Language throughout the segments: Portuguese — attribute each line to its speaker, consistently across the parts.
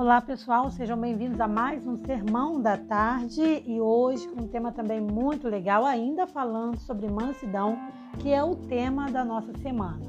Speaker 1: Olá pessoal, sejam bem-vindos a mais um Sermão da Tarde e hoje um tema também muito legal, ainda falando sobre mansidão, que é o tema da nossa semana.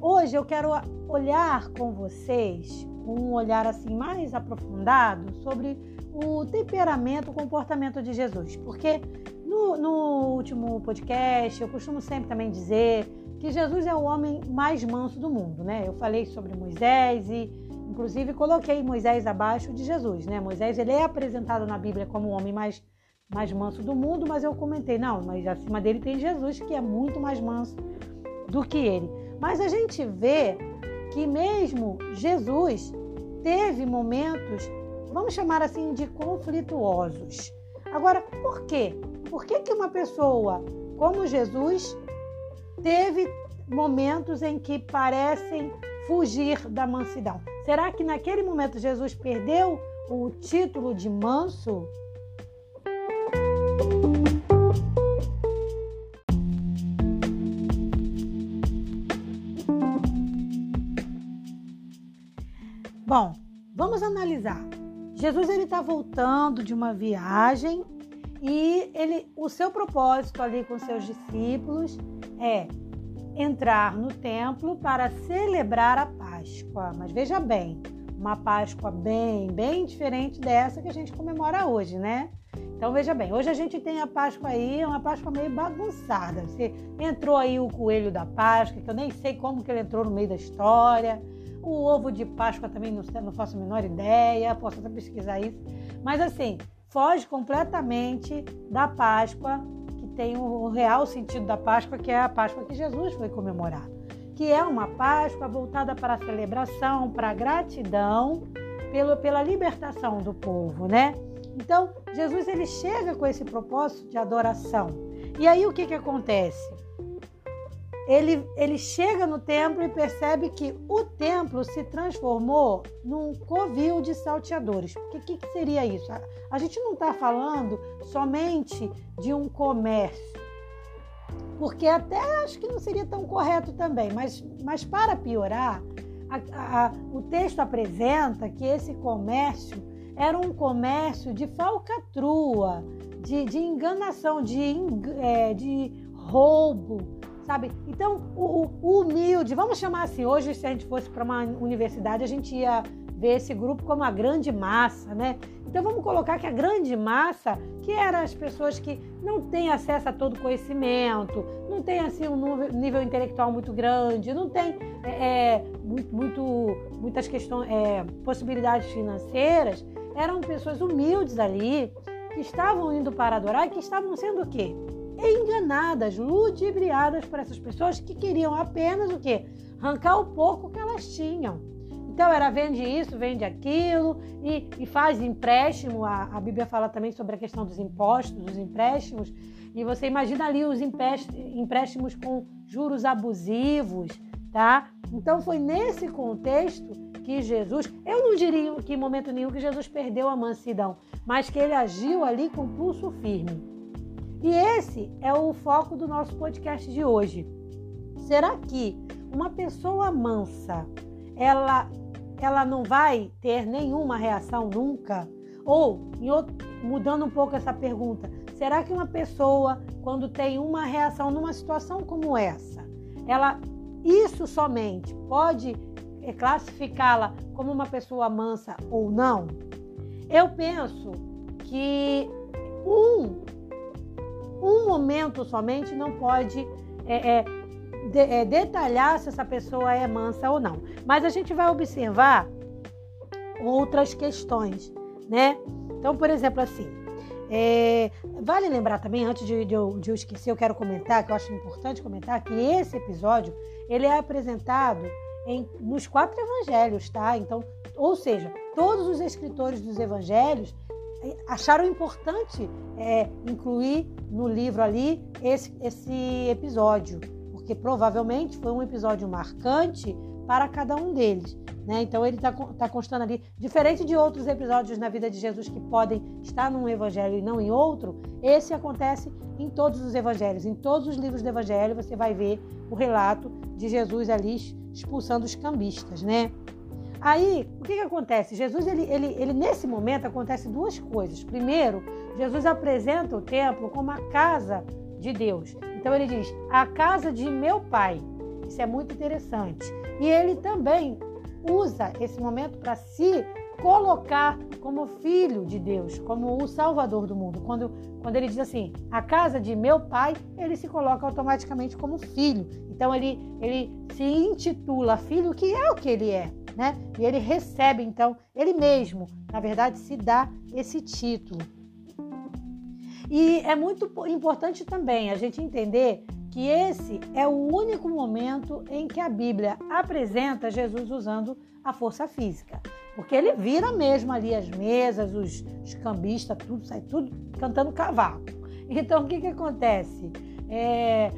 Speaker 1: Hoje eu quero olhar com vocês um olhar assim mais aprofundado sobre o temperamento, o comportamento de Jesus, porque no, no último podcast eu costumo sempre também dizer que Jesus é o homem mais manso do mundo, né? Eu falei sobre Moisés e Inclusive, coloquei Moisés abaixo de Jesus, né? Moisés ele é apresentado na Bíblia como o homem mais, mais manso do mundo, mas eu comentei, não, mas acima dele tem Jesus, que é muito mais manso do que ele. Mas a gente vê que mesmo Jesus teve momentos, vamos chamar assim, de conflituosos. Agora, por quê? Por que, que uma pessoa como Jesus teve momentos em que parecem fugir da mansidão? Será que naquele momento Jesus perdeu o título de manso? Bom, vamos analisar. Jesus ele está voltando de uma viagem e ele, o seu propósito ali com seus discípulos é entrar no templo para celebrar a Páscoa. Mas veja bem, uma Páscoa bem, bem diferente dessa que a gente comemora hoje, né? Então veja bem, hoje a gente tem a Páscoa aí, uma Páscoa meio bagunçada. Você entrou aí o coelho da Páscoa, que eu nem sei como que ele entrou no meio da história. O ovo de Páscoa também não, não faço a menor ideia, posso até pesquisar isso. Mas assim, foge completamente da Páscoa, tem o real sentido da Páscoa, que é a Páscoa que Jesus foi comemorar que é uma Páscoa voltada para a celebração, para a gratidão pelo, pela libertação do povo, né? Então, Jesus ele chega com esse propósito de adoração. E aí o que, que acontece? Ele, ele chega no templo e percebe que o templo se transformou num covil de salteadores. O que, que seria isso? A, a gente não está falando somente de um comércio porque até acho que não seria tão correto também, mas, mas para piorar, a, a, o texto apresenta que esse comércio era um comércio de falcatrua, de, de enganação, de, é, de roubo, sabe? Então, o, o, humilde, vamos chamar assim, hoje se a gente fosse para uma universidade, a gente ia ver esse grupo como a grande massa, né? Então vamos colocar que a grande massa, que eram as pessoas que não têm acesso a todo conhecimento, não tem assim um nível intelectual muito grande, não tem é, é muito, muitas questões, é, possibilidades financeiras, eram pessoas humildes ali que estavam indo para adorar e que estavam sendo o quê? Enganadas, ludibriadas por essas pessoas que queriam apenas o quê? Arrancar o pouco que elas tinham. Então era vende isso, vende aquilo e, e faz empréstimo. A, a, Bíblia fala também sobre a questão dos impostos, dos empréstimos. E você imagina ali os empréstimos com juros abusivos, tá? Então foi nesse contexto que Jesus, eu não diria que em momento nenhum que Jesus perdeu a mansidão, mas que ele agiu ali com pulso firme. E esse é o foco do nosso podcast de hoje. Será que uma pessoa mansa, ela ela não vai ter nenhuma reação nunca? Ou, outro, mudando um pouco essa pergunta, será que uma pessoa, quando tem uma reação numa situação como essa, ela isso somente pode eh, classificá-la como uma pessoa mansa ou não? Eu penso que um, um momento somente não pode é, é, de, é, detalhar se essa pessoa é mansa ou não. Mas a gente vai observar outras questões, né? Então, por exemplo, assim, é, vale lembrar também, antes de, de, eu, de, eu, esquecer, eu quero comentar, que eu acho importante comentar, que esse episódio ele é apresentado em, nos quatro evangelhos, tá? Então, ou seja, todos os escritores dos evangelhos acharam importante é, incluir no livro ali esse, esse episódio porque provavelmente foi um episódio marcante para cada um deles. Né? Então ele está tá constando ali, diferente de outros episódios na vida de Jesus que podem estar num evangelho e não em outro, esse acontece em todos os evangelhos. Em todos os livros do evangelho você vai ver o relato de Jesus ali expulsando os cambistas, né? Aí, o que, que acontece? Jesus, ele, ele, ele, nesse momento, acontece duas coisas. Primeiro, Jesus apresenta o templo como a casa de Deus. Então, ele diz, a casa de meu pai. Isso é muito interessante. E ele também usa esse momento para se colocar como filho de Deus, como o salvador do mundo. Quando, quando ele diz assim, a casa de meu pai, ele se coloca automaticamente como filho. Então ele, ele se intitula filho, que é o que ele é, né? E ele recebe, então, ele mesmo, na verdade, se dá esse título. E é muito importante também a gente entender que esse é o único momento em que a Bíblia apresenta Jesus usando a força física. Porque ele vira mesmo ali as mesas, os, os cambistas, tudo, sai tudo cantando cavaco. Então, o que, que acontece? É,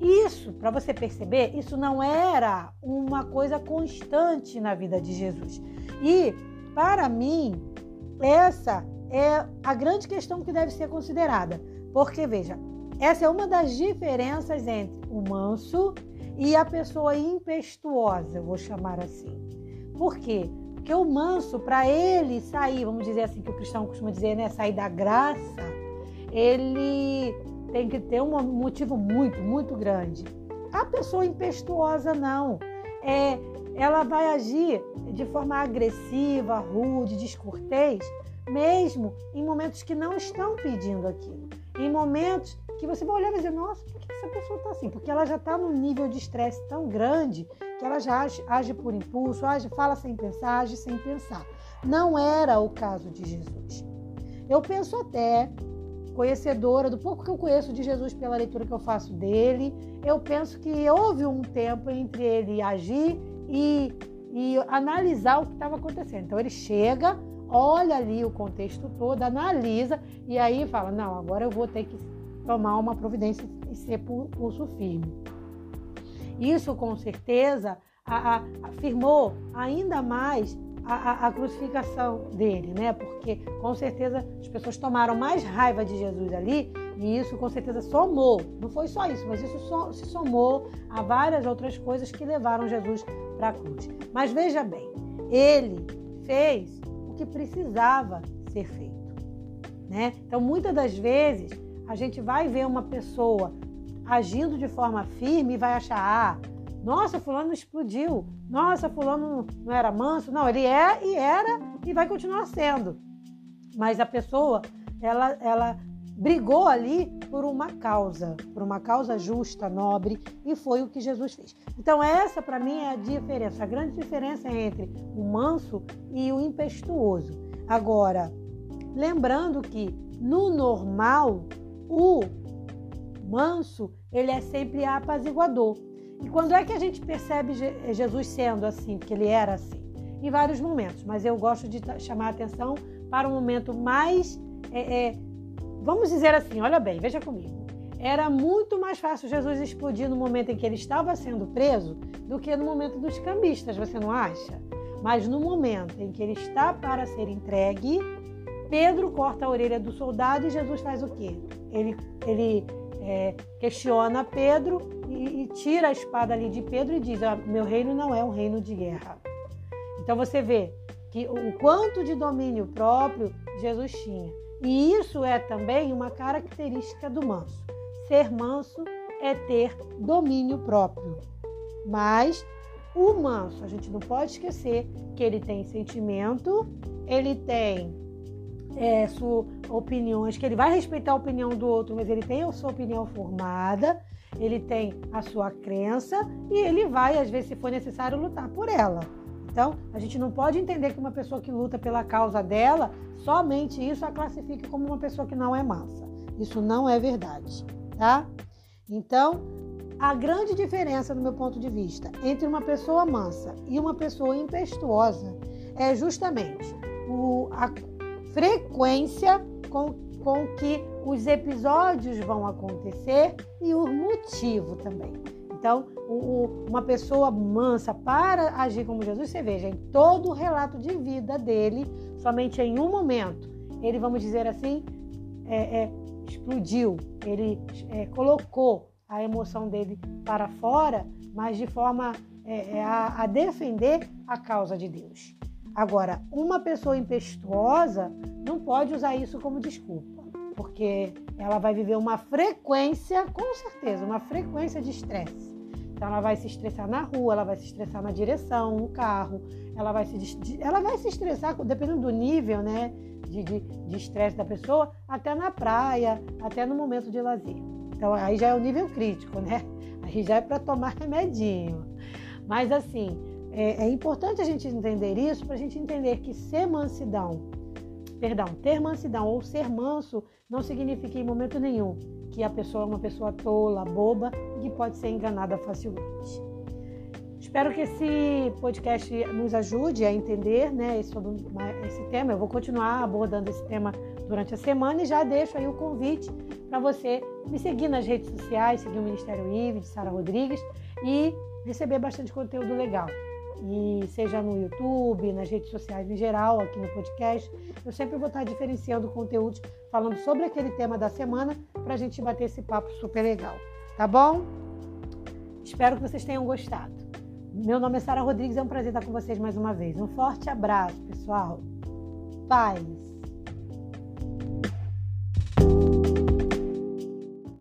Speaker 1: isso, para você perceber, isso não era uma coisa constante na vida de Jesus. E, para mim, essa é a grande questão que deve ser considerada. Porque, veja, essa é uma das diferenças entre o manso e a pessoa impetuosa, vou chamar assim. Por quê? Porque o manso, para ele sair, vamos dizer assim, que o cristão costuma dizer, né, sair da graça, ele tem que ter um motivo muito, muito grande. A pessoa impetuosa não. É, ela vai agir de forma agressiva, rude, descortês, mesmo em momentos que não estão pedindo aquilo. Em momentos que você vai olhar e dizer, nossa, por que essa pessoa está assim? Porque ela já está num nível de estresse tão grande que ela já age, age, por impulso, age, fala sem pensar, age sem pensar. Não era o caso de Jesus. Eu penso até, conhecedora do pouco que eu conheço de Jesus pela leitura que eu faço dele, eu penso que houve um tempo entre ele agir e, e analisar o que estava acontecendo. Então ele chega, olha ali o contexto todo, analisa e aí fala: não, agora eu vou ter que tomar uma providência e ser pulso firme. Isso, com certeza, afirmou ainda mais a, a, crucificação dele, né? Porque com certeza as pessoas tomaram mais raiva de Jesus ali e isso com certeza somou. Não foi só isso, mas isso so, se somou a várias outras coisas que levaram Jesus para a cruz. Mas veja bem, ele fez o que precisava ser feito, né? Então muitas das vezes a gente vai ver uma pessoa agindo de forma firme e vai achar, ah, nossa, fulano explodiu, nossa, fulano não era manso. Não, ele é e era e vai continuar sendo. Mas a pessoa, ela, ela brigou ali por uma causa, por uma causa justa, nobre, e foi o que Jesus fez. Então, essa para mim é a diferença, a grande diferença entre o manso e o impetuoso. Agora, lembrando que no normal, o manso, ele é sempre apaziguador. E quando é que a gente percebe Jesus sendo assim, porque ele era assim? Em vários momentos, mas eu gosto de chamar a atenção para um momento mais, é, é, vamos dizer assim, olha bem, veja comigo. Era muito mais fácil Jesus explodir no momento em que ele estava sendo preso do que no momento dos cambistas, você não acha? Mas no momento em que ele está para ser entregue, Pedro corta a orelha do soldado e Jesus faz o quê? Ele, ele é, questiona Pedro e, e, tira a espada ali de Pedro e diz: ah, Meu reino não é um reino de guerra. Então você vê que o quanto de domínio próprio Jesus tinha. E isso é também uma característica do manso. Ser manso é ter domínio próprio. Mas o manso, a gente não pode esquecer que ele tem sentimento, ele tem é, sua opiniões, que ele vai respeitar a opinião do outro, mas ele tem a sua opinião formada, ele tem a sua crença e ele vai, às vezes, se for necessário, lutar por ela. Então, a gente não pode entender que uma pessoa que luta pela causa dela, somente isso a classifique como uma pessoa que não é mansa. Isso não é verdade, tá? Então, a grande diferença, no meu ponto de vista, entre uma pessoa mansa e uma pessoa impetuosa é justamente o, a, frequência com, com que os episódios vão acontecer e o motivo também. Então, o, o, uma pessoa mansa para agir como Jesus, você veja, em todo o relato de vida dele, somente em um momento, ele, vamos dizer assim, é, é, explodiu, ele é, colocou a emoção dele para fora, mas de forma é, é a, a defender a causa de Deus. Agora, uma pessoa impetuosa não pode usar isso como desculpa, porque ela vai viver uma frequência, com certeza, uma frequência de estresse. Então, ela vai se estressar na rua, ela vai se estressar na direção, no carro, ela vai se, ela vai se estressar, dependendo do nível né, de estresse da pessoa, até na praia, até no momento de lazer. Então, aí já é o nível crítico, né? Aí já é para tomar remedinho. Mas, assim, é, é importante a gente entender isso para a gente entender que ser mansidão, perdão, ter mansidão ou ser manso não significa em momento nenhum que a pessoa é uma pessoa tola, boba e que pode ser enganada facilmente. Espero que esse podcast nos ajude a entender né, sobre esse tema. Eu vou continuar abordando esse tema durante a semana e já deixo aí o convite para você me seguir nas redes sociais, seguir o Ministério IVE de Sara Rodrigues e receber bastante conteúdo legal. E seja no YouTube, nas redes sociais em geral, aqui no podcast, eu sempre vou estar diferenciando conteúdos falando sobre aquele tema da semana para a gente bater esse papo super legal. Tá bom? Espero que vocês tenham gostado. Meu nome é Sara Rodrigues, é um prazer estar com vocês mais uma vez. Um forte abraço, pessoal. Paz.